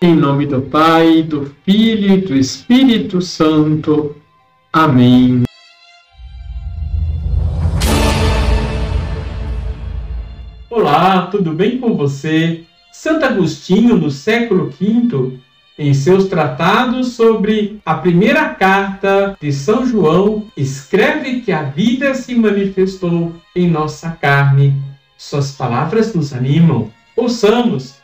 Em nome do Pai, do Filho e do Espírito Santo. Amém. Olá, tudo bem com você? Santo Agostinho, no século V, em seus tratados sobre a primeira carta de São João, escreve que a vida se manifestou em nossa carne. Suas palavras nos animam. Ouçamos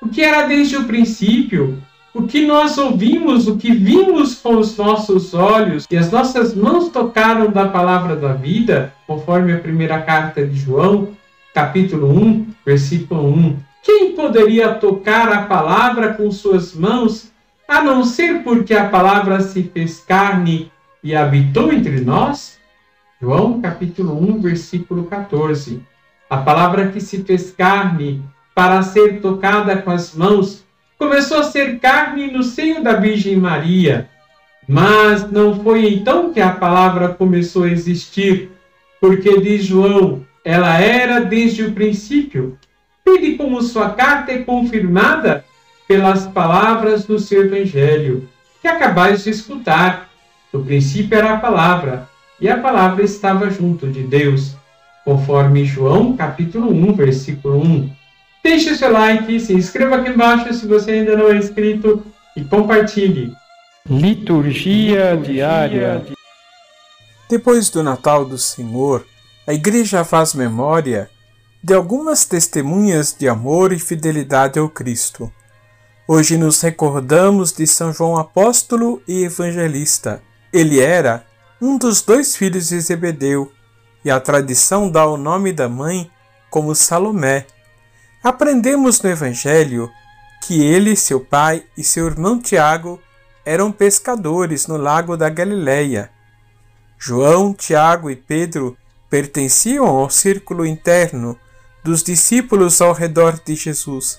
o que era desde o princípio, o que nós ouvimos, o que vimos com os nossos olhos e as nossas mãos tocaram da palavra da vida, conforme a primeira carta de João, capítulo 1, versículo 1. Quem poderia tocar a palavra com suas mãos, a não ser porque a palavra se fez carne e habitou entre nós? João capítulo 1, versículo 14. A palavra que se fez carne para ser tocada com as mãos começou a ser carne no seio da Virgem Maria. Mas não foi então que a palavra começou a existir, porque diz João, ela era desde o princípio Vede como sua carta é confirmada pelas palavras do seu Evangelho, que acabais de escutar. No princípio era a palavra, e a palavra estava junto de Deus, conforme João capítulo 1, versículo 1. Deixe seu like, se inscreva aqui embaixo se você ainda não é inscrito e compartilhe. Liturgia diária. Depois do Natal do Senhor, a Igreja faz memória de algumas testemunhas de amor e fidelidade ao Cristo. Hoje nos recordamos de São João Apóstolo e Evangelista. Ele era um dos dois filhos de Zebedeu, e a tradição dá o nome da mãe como Salomé. Aprendemos no Evangelho que ele, seu pai e seu irmão Tiago eram pescadores no lago da Galileia. João, Tiago e Pedro pertenciam ao círculo interno dos discípulos ao redor de Jesus.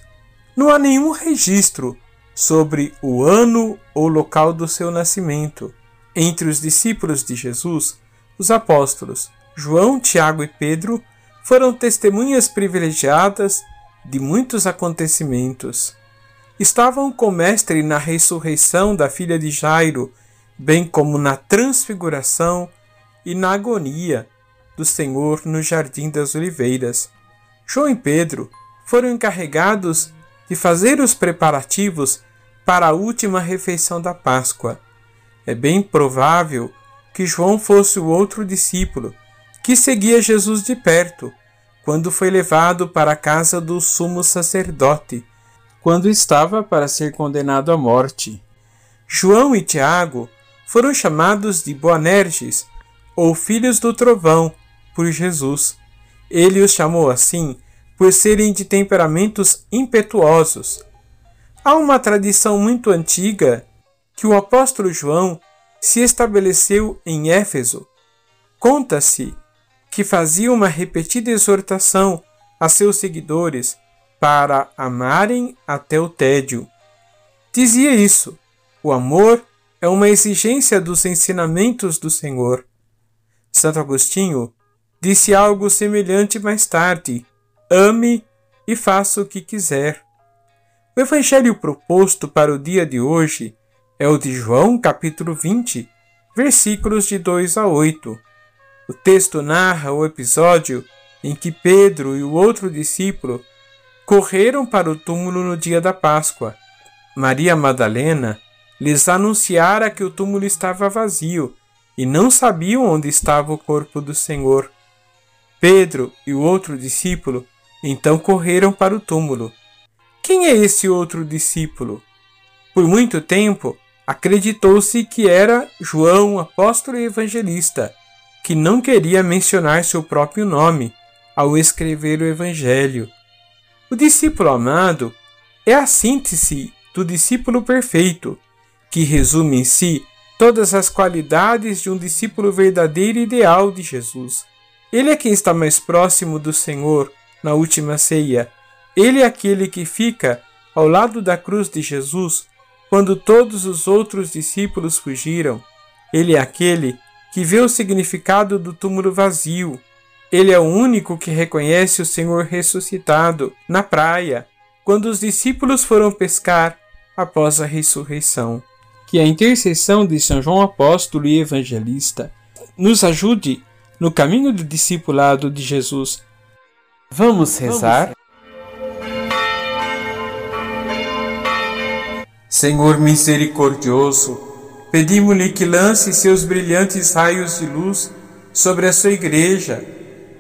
Não há nenhum registro sobre o ano ou local do seu nascimento. Entre os discípulos de Jesus, os apóstolos João, Tiago e Pedro foram testemunhas privilegiadas de muitos acontecimentos. Estavam com o Mestre na ressurreição da filha de Jairo, bem como na transfiguração e na agonia do Senhor no Jardim das Oliveiras. João e Pedro foram encarregados de fazer os preparativos para a última refeição da Páscoa. É bem provável que João fosse o outro discípulo que seguia Jesus de perto quando foi levado para a casa do sumo sacerdote, quando estava para ser condenado à morte. João e Tiago foram chamados de Boanerges, ou filhos do trovão, por Jesus. Ele os chamou assim por serem de temperamentos impetuosos. Há uma tradição muito antiga que o apóstolo João se estabeleceu em Éfeso. Conta-se que fazia uma repetida exortação a seus seguidores para amarem até o tédio. Dizia isso: o amor é uma exigência dos ensinamentos do Senhor. Santo Agostinho disse algo semelhante mais tarde: ame e faça o que quiser. O evangelho proposto para o dia de hoje é o de João, capítulo 20, versículos de 2 a 8. O texto narra o episódio em que Pedro e o outro discípulo correram para o túmulo no dia da Páscoa. Maria Madalena lhes anunciara que o túmulo estava vazio e não sabiam onde estava o corpo do Senhor. Pedro e o outro discípulo então correram para o túmulo. Quem é esse outro discípulo? Por muito tempo acreditou-se que era João, apóstolo e evangelista, que não queria mencionar seu próprio nome ao escrever o Evangelho. O discípulo amado é a síntese do discípulo perfeito, que resume em si todas as qualidades de um discípulo verdadeiro e ideal de Jesus. Ele é quem está mais próximo do Senhor na última ceia. Ele é aquele que fica ao lado da cruz de Jesus quando todos os outros discípulos fugiram. Ele é aquele que vê o significado do túmulo vazio. Ele é o único que reconhece o Senhor ressuscitado na praia, quando os discípulos foram pescar após a ressurreição. Que a intercessão de São João Apóstolo e Evangelista nos ajude no caminho do discipulado de Jesus. Vamos rezar? Senhor misericordioso, pedimos-lhe que lance seus brilhantes raios de luz sobre a sua igreja,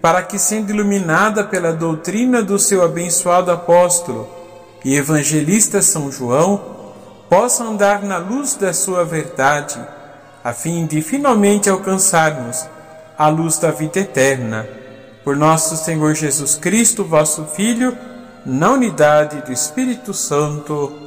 para que, sendo iluminada pela doutrina do seu abençoado apóstolo e evangelista São João, possa andar na luz da sua verdade, a fim de finalmente alcançarmos a luz da vida eterna. Por nosso Senhor Jesus Cristo, vosso Filho, na unidade do Espírito Santo.